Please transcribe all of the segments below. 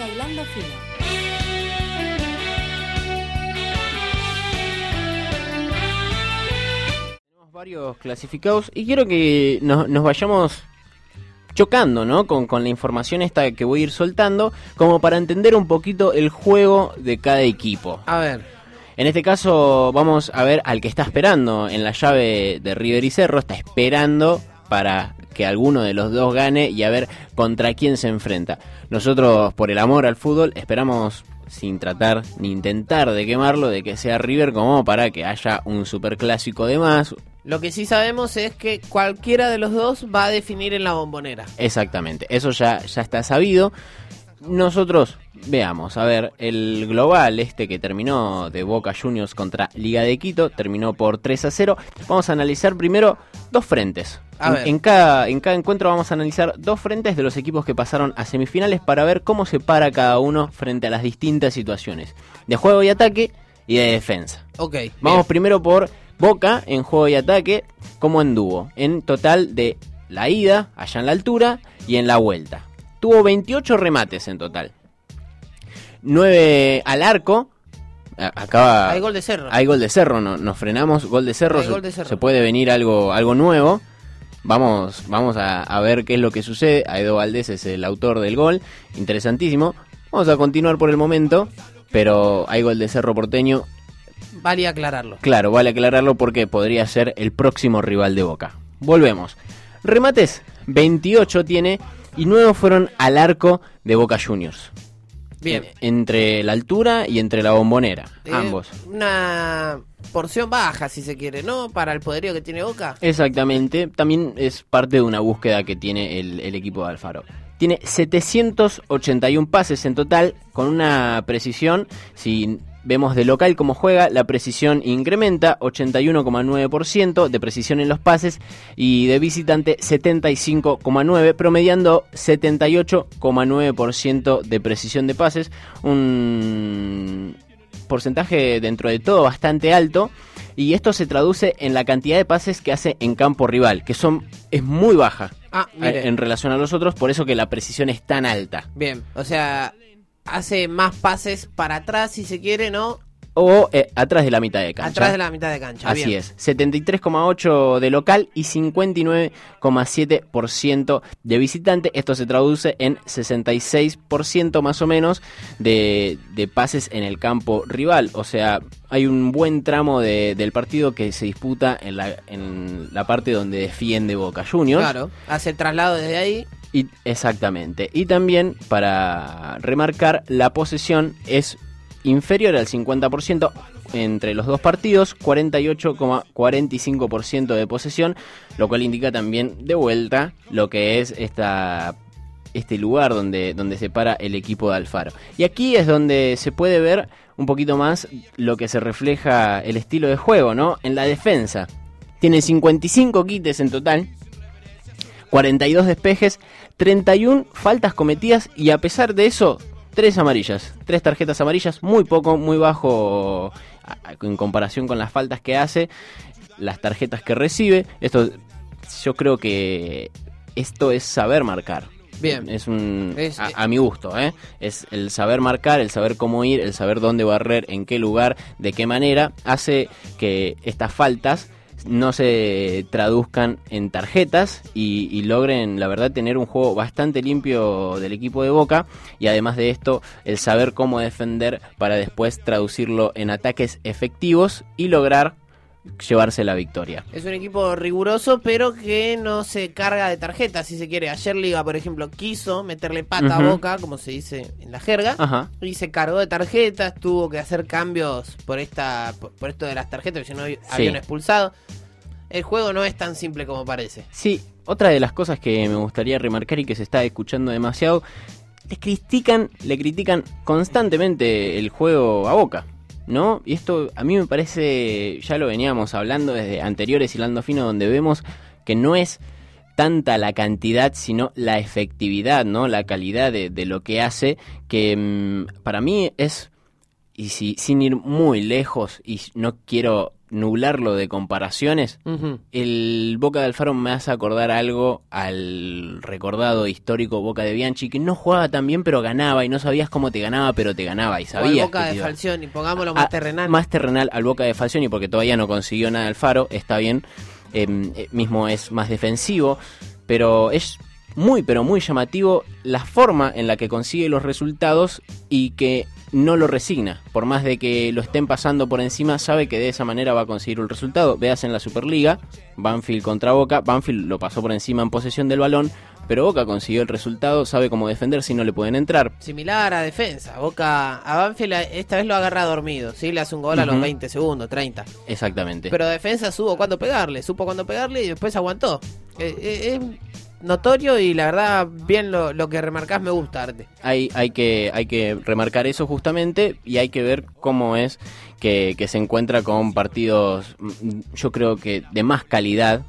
Llega hilando fino. Tenemos varios clasificados y quiero que nos, nos vayamos chocando, ¿no? Con, con la información esta que voy a ir soltando, como para entender un poquito el juego de cada equipo. A ver. En este caso vamos a ver al que está esperando en la llave de River y Cerro, está esperando para que alguno de los dos gane y a ver contra quién se enfrenta. Nosotros, por el amor al fútbol, esperamos sin tratar ni intentar de quemarlo, de que sea River como para que haya un superclásico de más. Lo que sí sabemos es que cualquiera de los dos va a definir en la bombonera. Exactamente, eso ya, ya está sabido. Nosotros veamos, a ver, el global este que terminó de Boca Juniors contra Liga de Quito, terminó por 3 a 0. Vamos a analizar primero dos frentes. En, en cada, en cada encuentro vamos a analizar dos frentes de los equipos que pasaron a semifinales para ver cómo se para cada uno frente a las distintas situaciones de juego y ataque y de defensa. Ok. Vamos bien. primero por Boca en juego y ataque, como anduvo, en total de la ida, allá en la altura, y en la vuelta. Tuvo 28 remates en total. 9 al arco. Acaba. Hay gol de Cerro. Hay gol de cerro, no, nos frenamos, gol de cerro, se, gol de Cerro. se puede venir algo, algo nuevo. Vamos, vamos a, a ver qué es lo que sucede. Aedo Valdés es el autor del gol, interesantísimo. Vamos a continuar por el momento, pero hay gol de cerro porteño. Valía aclararlo. Claro, vale aclararlo porque podría ser el próximo rival de Boca. Volvemos. Remates, 28 tiene y 9 fueron al arco de Boca Juniors. Bien. Entre la altura y entre la bombonera, Eh, ambos. Una porción baja, si se quiere, ¿no? Para el poderío que tiene Boca. Exactamente, también es parte de una búsqueda que tiene el, el equipo de Alfaro. Tiene 781 pases en total, con una precisión, si vemos de local cómo juega, la precisión incrementa, 81,9% de precisión en los pases, y de visitante 75,9%, promediando 78,9% de precisión de pases, un porcentaje dentro de todo bastante alto y esto se traduce en la cantidad de pases que hace en campo rival, que son es muy baja Ah, eh, en relación a los otros, por eso que la precisión es tan alta. Bien. O sea, hace más pases para atrás, si se quiere, ¿no? O eh, atrás de la mitad de cancha. Atrás de la mitad de cancha. Así Bien. es, 73,8 de local y 59,7% de visitante. Esto se traduce en 66% más o menos de, de pases en el campo rival. O sea, hay un buen tramo de- del partido que se disputa en la, en la parte donde defiende Boca Juniors. Claro. Hace el traslado desde ahí. Y, exactamente. Y también, para remarcar, la posesión es inferior al 50% entre los dos partidos, 48,45% de posesión, lo cual indica también de vuelta lo que es esta este lugar donde, donde se para el equipo de Alfaro. Y aquí es donde se puede ver un poquito más lo que se refleja el estilo de juego, ¿no? En la defensa. Tiene 55 quites en total, 42 despejes, 31 faltas cometidas y a pesar de eso, 3 amarillas, 3 tarjetas amarillas, muy poco, muy bajo en comparación con las faltas que hace, las tarjetas que recibe. Esto yo creo que esto es saber marcar. Bien. Es un Es- a, a mi gusto, ¿eh? Es el saber marcar, el saber cómo ir, el saber dónde barrer, en qué lugar, de qué manera, hace que estas faltas no se traduzcan en tarjetas y, logren, la verdad, tener un juego bastante limpio del equipo de Boca. Y además de esto, el saber cómo defender para después traducirlo en ataques efectivos y lograr llevarse la victoria. Es un equipo riguroso, pero que no se carga de tarjetas, si se quiere. Ayer Liga, por ejemplo, quiso meterle pata a boca, como se dice en la jerga. Ajá. Y se cargó de tarjetas, tuvo que hacer cambios por esta por, por esto de las tarjetas, porque si no había un expulsado. El juego no es tan simple como parece. Sí, otra de las cosas que me gustaría remarcar y que se está escuchando demasiado, le critican, le critican constantemente el juego a Boca, ¿no? Y esto a mí me parece, ya lo veníamos hablando desde anteriores Hilando Fino, donde vemos que no es tanta la cantidad, sino la efectividad, ¿no? La calidad de, de lo que hace, que mm, para mí es, y si, sin ir muy lejos, y no quiero nublarlo de comparaciones, el Boca de Alfaro me hace acordar algo al recordado histórico Boca de Bianchi, que no jugaba tan bien, pero ganaba y no sabías cómo te ganaba, pero te ganaba y O sabías. Boca que de Falcioni, pongámoslo más terrenal. Más terrenal al Boca de Falcioni, porque todavía no consiguió nada Alfaro, está bien, eh, eh, mismo es más defensivo, pero es muy, pero muy llamativo la forma en la que consigue los resultados y que no lo resigna. Por más de que lo estén pasando por encima, sabe que de esa manera va a conseguir el resultado. Veas en la Superliga, Banfield contra Boca, Banfield lo pasó por encima en posesión del balón, pero Boca consiguió el resultado, sabe cómo defender si no le pueden entrar. Similar a defensa. Boca a Banfield esta vez lo agarra dormido. ¿sí? Le hace un gol a los Ujú. 20 segundos, 30. Exactamente. Pero defensa supo cuándo pegarle, supo cuándo pegarle y después aguantó. Eh, eh, notorio y la verdad, bien lo, lo que remarcás me gusta, Arte. hay, hay, que, hay que remarcar eso justamente y hay que ver cómo es que, que se encuentra con partidos, mm, yo creo que de más calidad.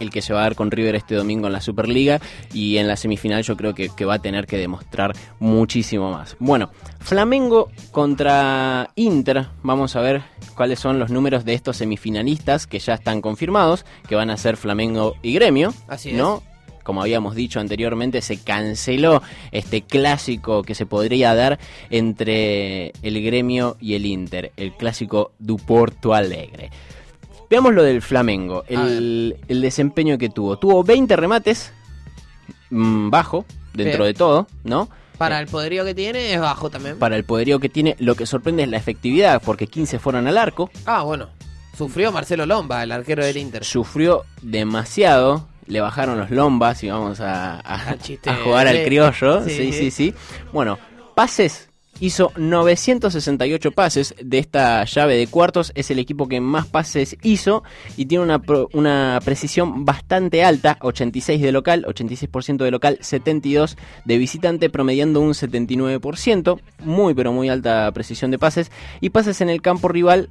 El que se va a dar con River este domingo en la Superliga y en la semifinal yo creo que, que va a tener que demostrar muchísimo más. Bueno, Flamengo contra Inter, vamos a ver cuáles son los números de estos semifinalistas que ya están confirmados, que van a ser Flamengo y Gremio, Así es. ¿no? Como habíamos dicho anteriormente, se canceló este clásico que se podría dar entre el gremio y el Inter, el clásico du Porto Alegre. Veamos lo del Flamengo, el, el desempeño que tuvo. Tuvo 20 remates, mm, bajo, dentro Bien. de todo, ¿no? Para el poderío que tiene es bajo también. Para el poderío que tiene, lo que sorprende es la efectividad, porque 15 fueron al arco, Ah, bueno. Sufrió Marcelo Lomba, el arquero del Inter. sufrió demasiado, le bajaron los lombas y vamos a, a- Al chiste a jugar al criollo. Sí, Sí, sí. sí, sí. Bueno, pases. Hizo 968 pases de esta llave de cuartos. Es el equipo que más pases hizo y tiene una, pro- una precisión bastante alta: 86 de local, 86% de local, 72 de visitante, promediando un 79%. Muy, pero muy alta precisión de pases. Y pases en el campo rival: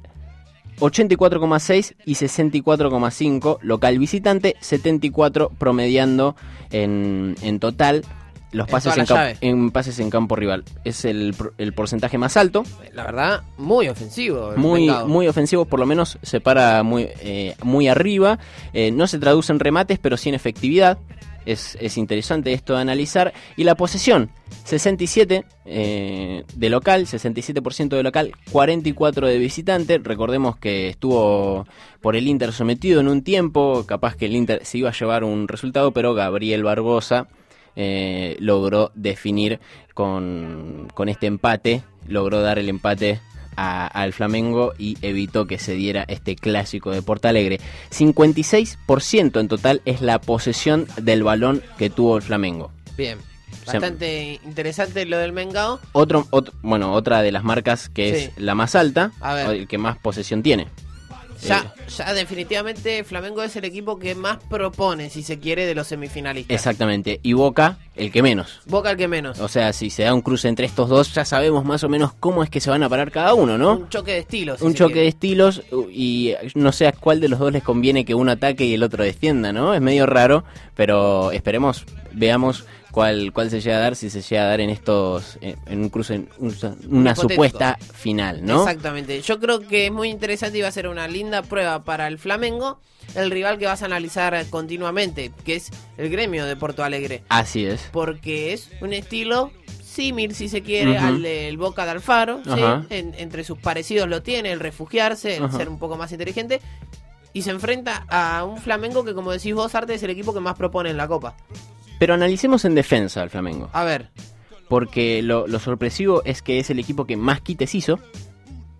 84,6 y 64,5 local visitante, 74 promediando en, en total los pases en, la camp- llave. en pases en campo rival. Es el, el porcentaje más alto, La verdad, muy ofensivo. muy, muy ofensivo, por lo menos se para muy, eh, muy arriba. Eh, no se traduce en remates, pero sí en efectividad. Es, es interesante esto de analizar. Y la posesión, 67 eh, de local, 67% de local, 44 de visitante. Recordemos que estuvo por el Inter sometido en un tiempo, capaz que el Inter se iba a llevar un resultado, pero Gabriel Barbosa eh, logró definir con, con este empate, logró dar el empate al Flamengo y evitó que se diera este clásico de Porto Alegre. 56% en total es la posesión del balón que tuvo el Flamengo. Bien. Bastante interesante lo del Mengao. Otro, ot- bueno, otra de las marcas que Sí. es la más alta, el que más posesión tiene. Ya, Eh, ya definitivamente Flamengo es el equipo que más propone, si se quiere, de los semifinalistas. exactamente. Y Boca, el que menos. Boca el que menos. O sea, si se da un cruce entre estos dos, ya sabemos más o menos cómo es que se van a parar cada uno, ¿no? Un choque de estilos. si un choque de estilos y no sé a cuál de los dos les conviene que uno ataque y el otro defienda, ¿no? Es medio raro, pero esperemos, veamos cuál, cuál se llega a dar, si se llega a dar en estos, en, en un cruce, en un- una Hipotético. supuesta final, ¿no? Exactamente. Yo creo que es muy interesante y va a ser una linda prueba para el Flamengo, el rival que vas a analizar continuamente, que es el gremio de Porto Alegre. Así es. Porque es un estilo símil, si se quiere, al del Boca de Alfaro. ¿sí? En- entre sus parecidos lo tiene, el refugiarse, el ser un poco más inteligente. Y se enfrenta a un Flamengo que, como decís vos, Arte, es el equipo que más propone en la Copa. Pero analicemos en defensa al Flamengo, A ver, porque lo, lo sorpresivo es que es el equipo que más quites hizo.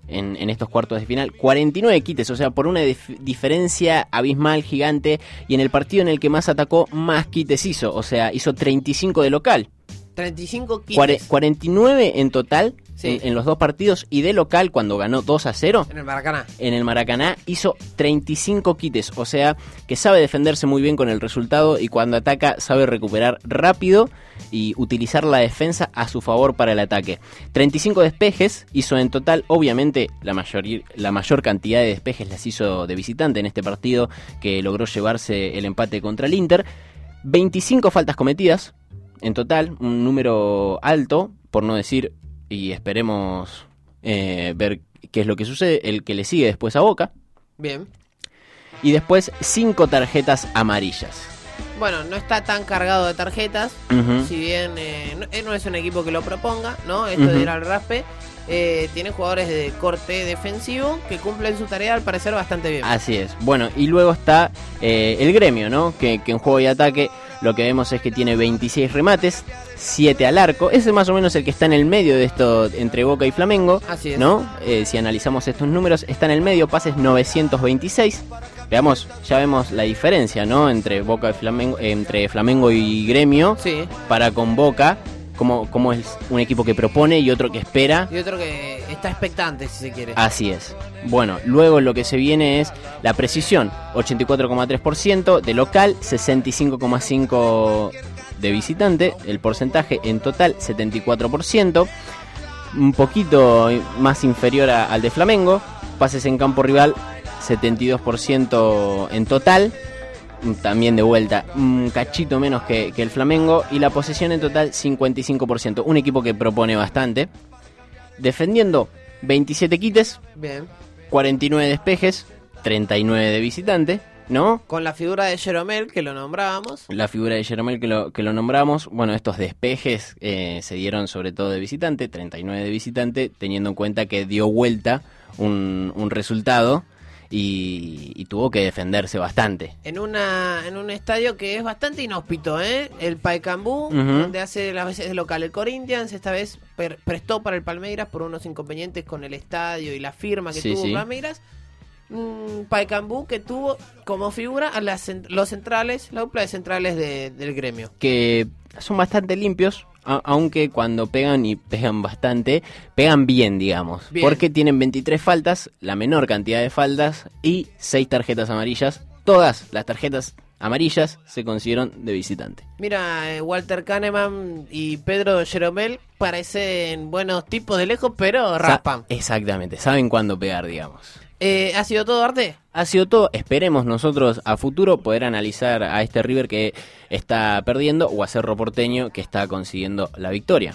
En, en estos cuartos de final, 49 quites, o sea, por una dif- diferencia abismal, gigante, y en el partido en el que más atacó, más quites hizo, o sea, hizo 35 de local. 35 Cuare- quites 49 en total Sí. en, en los dos partidos y de local cuando ganó 2 a 0 en el Maracaná. en el Maracaná hizo 35 quites, o sea que sabe defenderse muy bien con el resultado y cuando ataca sabe recuperar rápido y utilizar la defensa a su favor para el ataque. 35 despejes hizo en total, obviamente la mayor, la mayor cantidad de despejes las hizo de visitante en este partido que logró llevarse el empate contra el Inter. 25 faltas cometidas en total, un número alto, por no decir, y esperemos eh, ver qué es lo que sucede, el que le sigue después a Boca, Bien. Y después cinco tarjetas amarillas. Bueno, no está tan cargado de tarjetas. Si bien eh, no, eh, no es un equipo que lo proponga, ¿no? Esto de ir al raspe. eh, tiene jugadores de corte defensivo que cumplen su tarea al parecer bastante bien. Así es. Bueno, y luego está el gremio, ¿no? Que, que en juego y ataque lo que vemos es que tiene 26 remates, 7 al arco. Ese es más o menos el que está en el medio de esto entre Boca y Flamengo. Así es. ¿No? Eh, si analizamos estos números, está en el medio, pases 926. Veamos, ya vemos la diferencia, ¿no? Entre Boca y Flamengo, eh, entre Flamengo y Gremio. Sí. Para con Boca, como, como es un equipo que propone y otro que espera. Y otro que está expectante, si se quiere. Así es. Bueno, luego lo que se viene es la precisión, 84,3% de local, 65,5% de visitante, el porcentaje en total 74%, un poquito más inferior al de Flamengo, pases en campo rival 72% en total, también de vuelta un cachito menos que, que el Flamengo y la posesión en total 55%, un equipo que propone bastante, defendiendo 27 quites, Bien. 49 despejes, 39 de visitante, ¿no? Con la figura de Jeromel, que lo nombrábamos. La figura de Jeromel que lo, que lo nombramos, bueno, estos despejes eh, se dieron sobre todo de visitante, 39 de visitante, teniendo en cuenta que dio vuelta un, un resultado y, y tuvo que defenderse bastante. En una en un estadio que es bastante inhóspito, ¿eh? El Paecambú, Ujú. donde hace las veces de local el Corinthians, esta vez per- prestó para el Palmeiras por unos inconvenientes con el estadio y la firma que Sí, tuvo sí. Palmeiras. Mm, Paecambú que tuvo como figura a las los centrales, la dupla de centrales de- del gremio. que son bastante limpios, a- aunque cuando pegan y pegan bastante, pegan bien, digamos. Bien. Porque tienen 23 faltas, la menor cantidad de faltas y 6 tarjetas amarillas. Todas las tarjetas amarillas se consiguieron de visitante. Mira, eh, Walter Kahneman y Pedro Jeromel parecen buenos tipos de lejos, pero Sa- raspan. exactamente, saben cuándo pegar, digamos. Eh, ¿Ha sido todo, Arte? Ha sido todo. Esperemos nosotros a futuro poder analizar a este River que está perdiendo o a Cerro Porteño que está consiguiendo la victoria.